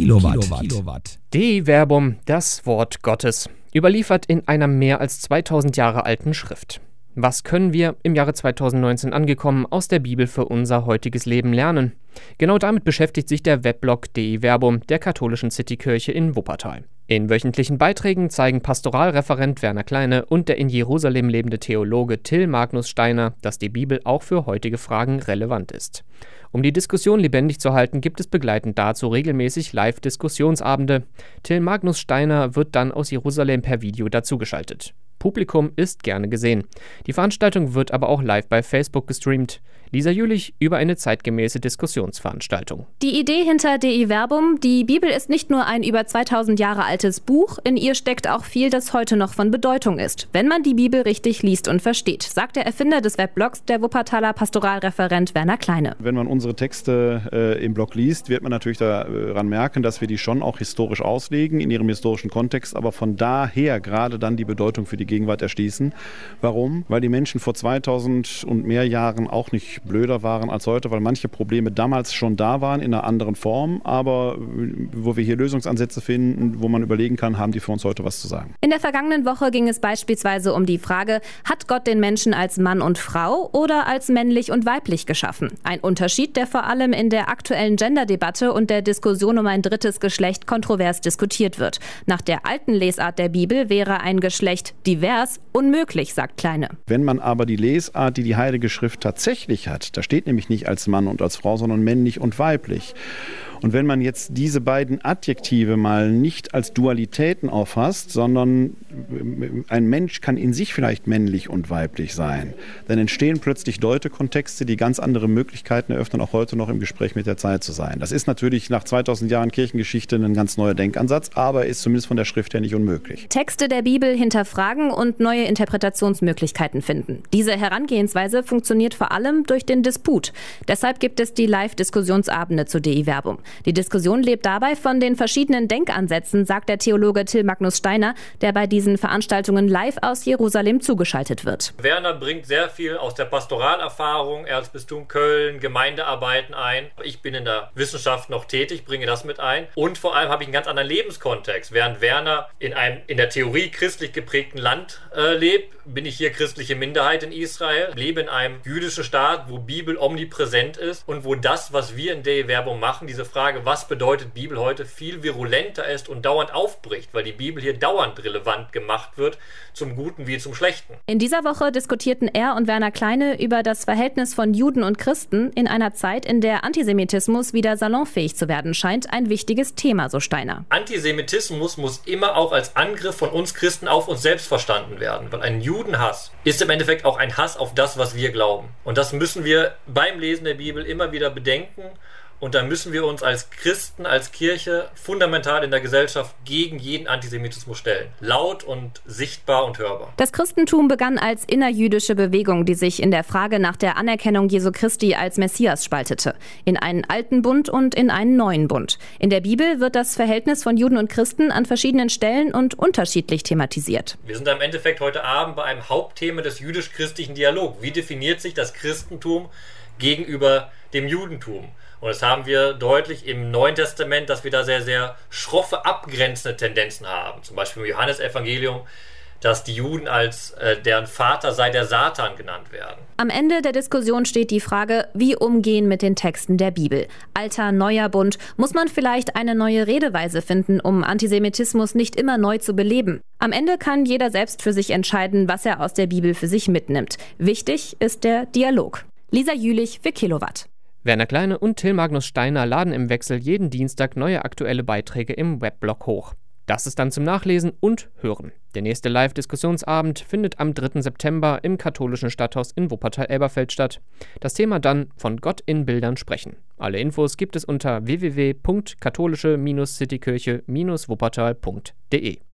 Kilowatt. Kilowatt. De Verbum, das Wort Gottes, überliefert in einer mehr als 2000 Jahre alten Schrift. Was können wir im Jahre 2019 angekommen aus der Bibel für unser heutiges Leben lernen? Genau damit beschäftigt sich der Weblog De Verbum der katholischen Citykirche in Wuppertal. In wöchentlichen Beiträgen zeigen Pastoralreferent Werner Kleine und der in Jerusalem lebende Theologe Till Magnus Steiner, dass die Bibel auch für heutige Fragen relevant ist. Um die Diskussion lebendig zu halten, gibt es begleitend dazu regelmäßig Live-Diskussionsabende. Till Magnus Steiner wird dann aus Jerusalem per Video dazugeschaltet. Publikum ist gerne gesehen. Die Veranstaltung wird aber auch live bei Facebook gestreamt. Lisa Jülich über eine zeitgemäße Diskussionsveranstaltung. Die Idee hinter DI Verbum, die Bibel ist nicht nur ein über 2000 Jahre altes Buch, in ihr steckt auch viel, das heute noch von Bedeutung ist, wenn man die Bibel richtig liest und versteht, sagt der Erfinder des Weblogs, der Wuppertaler Pastoralreferent Werner Kleine. Wenn man unsere Texte äh, im Blog liest, wird man natürlich daran merken, dass wir die schon auch historisch auslegen, in ihrem historischen Kontext, aber von daher gerade dann die Bedeutung für die Gegenwart erschließen. Warum? Weil die Menschen vor 2000 und mehr Jahren auch nicht blöder waren als heute, weil manche Probleme damals schon da waren in einer anderen Form, aber wo wir hier Lösungsansätze finden, wo man überlegen kann, haben die für uns heute was zu sagen. In der vergangenen Woche ging es beispielsweise um die Frage, hat Gott den Menschen als Mann und Frau oder als männlich und weiblich geschaffen? Ein Unterschied, der vor allem in der aktuellen Gender-Debatte und der Diskussion um ein drittes Geschlecht kontrovers diskutiert wird. Nach der alten Lesart der Bibel wäre ein Geschlecht divers unmöglich, sagt Kleine. Wenn man aber die Lesart, die die Heilige Schrift tatsächlich hat. Da steht nämlich nicht als Mann und als Frau, sondern männlich und weiblich. Und wenn man jetzt diese beiden Adjektive mal nicht als Dualitäten auffasst, sondern ein Mensch kann in sich vielleicht männlich und weiblich sein, dann entstehen plötzlich Deutekontexte, die ganz andere Möglichkeiten eröffnen, auch heute noch im Gespräch mit der Zeit zu sein. Das ist natürlich nach 2000 Jahren Kirchengeschichte ein ganz neuer Denkansatz, aber ist zumindest von der Schrift her nicht unmöglich. Texte der Bibel hinterfragen und neue Interpretationsmöglichkeiten finden. Diese Herangehensweise funktioniert vor allem durch den Disput. Deshalb gibt es die Live-Diskussionsabende zu DI-Werbung. Die Diskussion lebt dabei von den verschiedenen Denkansätzen, sagt der Theologe Till Magnus Steiner, der bei diesen Veranstaltungen live aus Jerusalem zugeschaltet wird. Werner bringt sehr viel aus der Pastoralerfahrung, Erzbistum Köln, Gemeindearbeiten ein. Ich bin in der Wissenschaft noch tätig, bringe das mit ein. Und vor allem habe ich einen ganz anderen Lebenskontext. Während Werner in einem in der Theorie christlich geprägten Land äh, lebt, bin ich hier christliche Minderheit in Israel, lebe in einem jüdischen Staat, wo Bibel omnipräsent ist und wo das, was wir in der Werbung machen, diese Frage Frage, was bedeutet Bibel heute, viel virulenter ist und dauernd aufbricht, weil die Bibel hier dauernd relevant gemacht wird, zum Guten wie zum Schlechten. In dieser Woche diskutierten er und Werner Kleine über das Verhältnis von Juden und Christen in einer Zeit, in der Antisemitismus wieder salonfähig zu werden scheint, ein wichtiges Thema, so Steiner. Antisemitismus muss immer auch als Angriff von uns Christen auf uns selbst verstanden werden, weil ein Judenhass ist im Endeffekt auch ein Hass auf das, was wir glauben. Und das müssen wir beim Lesen der Bibel immer wieder bedenken und da müssen wir uns als Christen, als Kirche fundamental in der Gesellschaft gegen jeden Antisemitismus stellen. Laut und sichtbar und hörbar. Das Christentum begann als innerjüdische Bewegung, die sich in der Frage nach der Anerkennung Jesu Christi als Messias spaltete. In einen alten Bund und in einen neuen Bund. In der Bibel wird das Verhältnis von Juden und Christen an verschiedenen Stellen und unterschiedlich thematisiert. Wir sind im Endeffekt heute Abend bei einem Hauptthema des jüdisch-christlichen Dialogs. Wie definiert sich das Christentum gegenüber dem Judentum? Und das haben wir deutlich im Neuen Testament, dass wir da sehr, sehr schroffe, abgrenzende Tendenzen haben. Zum Beispiel im Johannesevangelium, dass die Juden als äh, deren Vater sei der Satan genannt werden. Am Ende der Diskussion steht die Frage, wie umgehen mit den Texten der Bibel. Alter, neuer Bund, muss man vielleicht eine neue Redeweise finden, um Antisemitismus nicht immer neu zu beleben. Am Ende kann jeder selbst für sich entscheiden, was er aus der Bibel für sich mitnimmt. Wichtig ist der Dialog. Lisa Jülich für Kilowatt. Werner Kleine und Till Magnus Steiner laden im Wechsel jeden Dienstag neue aktuelle Beiträge im Webblog hoch. Das ist dann zum Nachlesen und Hören. Der nächste Live-Diskussionsabend findet am 3. September im katholischen Stadthaus in Wuppertal-Elberfeld statt. Das Thema dann von Gott in Bildern sprechen. Alle Infos gibt es unter www.katholische-citykirche-wuppertal.de.